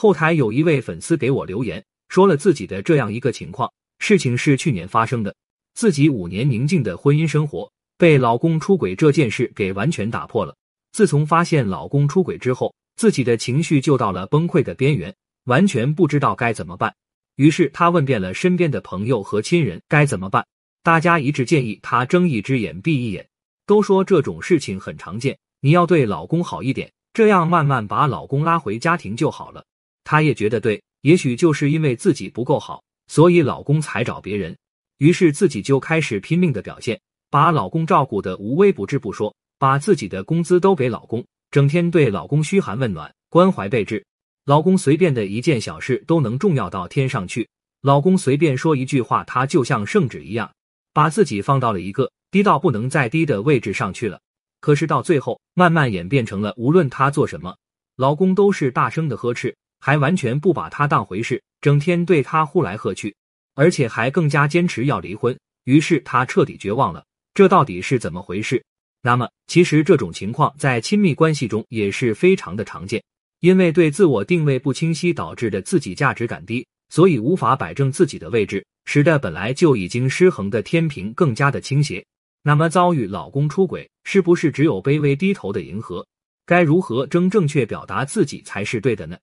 后台有一位粉丝给我留言，说了自己的这样一个情况：事情是去年发生的，自己五年宁静的婚姻生活被老公出轨这件事给完全打破了。自从发现老公出轨之后，自己的情绪就到了崩溃的边缘，完全不知道该怎么办。于是他问遍了身边的朋友和亲人该怎么办，大家一致建议他睁一只眼闭一眼，都说这种事情很常见，你要对老公好一点，这样慢慢把老公拉回家庭就好了。她也觉得对，也许就是因为自己不够好，所以老公才找别人。于是自己就开始拼命的表现，把老公照顾的无微不至不说。把自己的工资都给老公，整天对老公嘘寒问暖、关怀备至，老公随便的一件小事都能重要到天上去。老公随便说一句话，他就像圣旨一样，把自己放到了一个低到不能再低的位置上去了。可是到最后，慢慢演变成了无论他做什么，老公都是大声的呵斥，还完全不把他当回事，整天对他呼来喝去，而且还更加坚持要离婚。于是他彻底绝望了，这到底是怎么回事？那么，其实这种情况在亲密关系中也是非常的常见，因为对自我定位不清晰导致的自己价值感低，所以无法摆正自己的位置，使得本来就已经失衡的天平更加的倾斜。那么，遭遇老公出轨，是不是只有卑微低头的迎合？该如何正正确表达自己才是对的呢？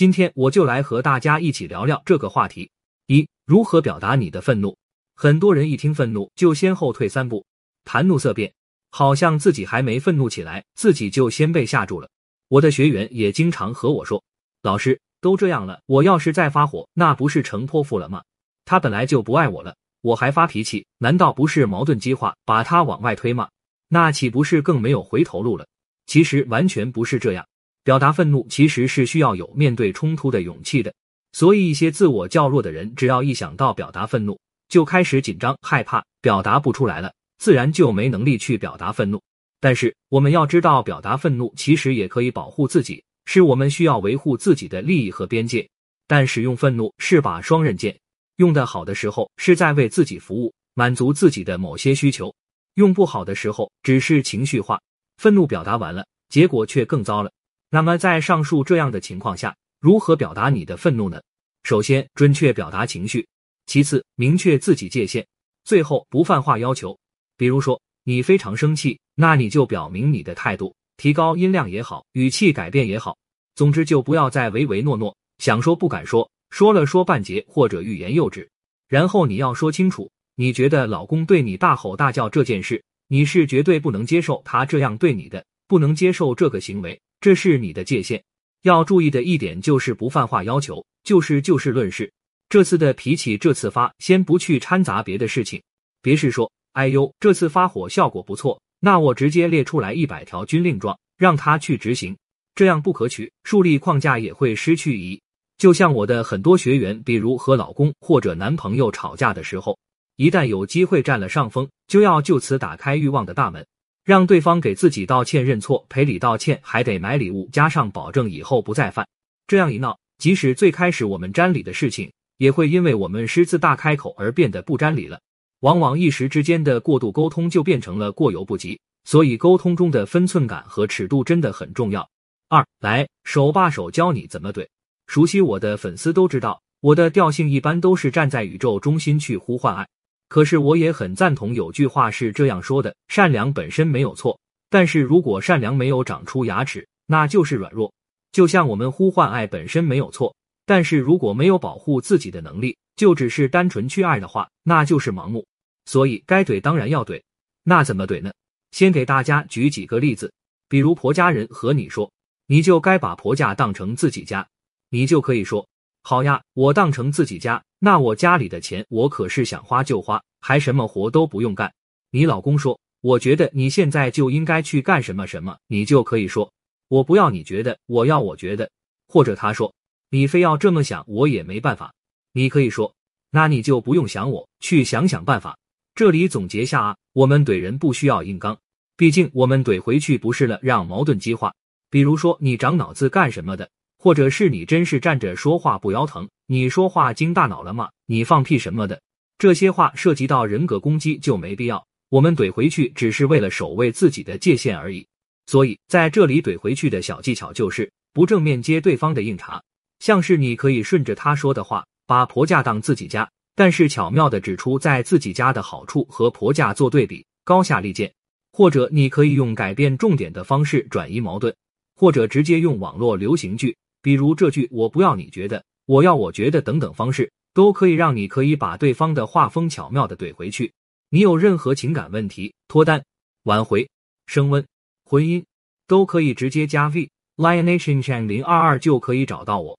今天我就来和大家一起聊聊这个话题。一、如何表达你的愤怒？很多人一听愤怒就先后退三步，谈怒色变。好像自己还没愤怒起来，自己就先被吓住了。我的学员也经常和我说：“老师，都这样了，我要是再发火，那不是成泼妇了吗？他本来就不爱我了，我还发脾气，难道不是矛盾激化，把他往外推吗？那岂不是更没有回头路了？”其实完全不是这样，表达愤怒其实是需要有面对冲突的勇气的。所以一些自我较弱的人，只要一想到表达愤怒，就开始紧张害怕，表达不出来了。自然就没能力去表达愤怒，但是我们要知道，表达愤怒其实也可以保护自己，是我们需要维护自己的利益和边界。但使用愤怒是把双刃剑，用的好的时候是在为自己服务，满足自己的某些需求；用不好的时候只是情绪化，愤怒表达完了，结果却更糟了。那么在上述这样的情况下，如何表达你的愤怒呢？首先，准确表达情绪；其次，明确自己界限；最后，不泛化要求。比如说，你非常生气，那你就表明你的态度，提高音量也好，语气改变也好，总之就不要再唯唯诺诺，想说不敢说，说了说半截或者欲言又止。然后你要说清楚，你觉得老公对你大吼大叫这件事，你是绝对不能接受他这样对你的，不能接受这个行为，这是你的界限。要注意的一点就是不泛化要求，就是就事论事。这次的脾气这次发，先不去掺杂别的事情，别是说。哎呦，这次发火效果不错，那我直接列出来一百条军令状，让他去执行。这样不可取，树立框架也会失去意义。就像我的很多学员，比如和老公或者男朋友吵架的时候，一旦有机会占了上风，就要就此打开欲望的大门，让对方给自己道歉、认错、赔礼道歉，还得买礼物，加上保证以后不再犯。这样一闹，即使最开始我们沾理的事情，也会因为我们狮子大开口而变得不沾理了。往往一时之间的过度沟通就变成了过犹不及，所以沟通中的分寸感和尺度真的很重要。二来手把手教你怎么怼，熟悉我的粉丝都知道，我的调性一般都是站在宇宙中心去呼唤爱。可是我也很赞同有句话是这样说的：善良本身没有错，但是如果善良没有长出牙齿，那就是软弱。就像我们呼唤爱本身没有错，但是如果没有保护自己的能力，就只是单纯去爱的话，那就是盲目。所以该怼当然要怼，那怎么怼呢？先给大家举几个例子，比如婆家人和你说，你就该把婆家当成自己家，你就可以说：好呀，我当成自己家，那我家里的钱我可是想花就花，还什么活都不用干。你老公说，我觉得你现在就应该去干什么什么，你就可以说：我不要你觉得，我要我觉得。或者他说，你非要这么想，我也没办法，你可以说：那你就不用想我，去想想办法。这里总结下啊，我们怼人不需要硬刚，毕竟我们怼回去不是了让矛盾激化。比如说你长脑子干什么的，或者是你真是站着说话不腰疼，你说话经大脑了吗？你放屁什么的，这些话涉及到人格攻击就没必要。我们怼回去只是为了守卫自己的界限而已。所以在这里怼回去的小技巧就是不正面接对方的硬茬，像是你可以顺着他说的话，把婆家当自己家，但是巧妙的指出在自己家的好处和婆家做对比，高下立见。或者你可以用改变重点的方式转移矛盾，或者直接用网络流行句，比如这句“我不要你觉得，我要我觉得”等等方式，都可以让你可以把对方的画风巧妙的怼回去。你有任何情感问题、脱单、挽回、升温、婚姻，都可以直接加 V Lionation Chan 零二二就可以找到我，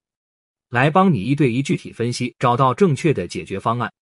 来帮你一对一具体分析，找到正确的解决方案。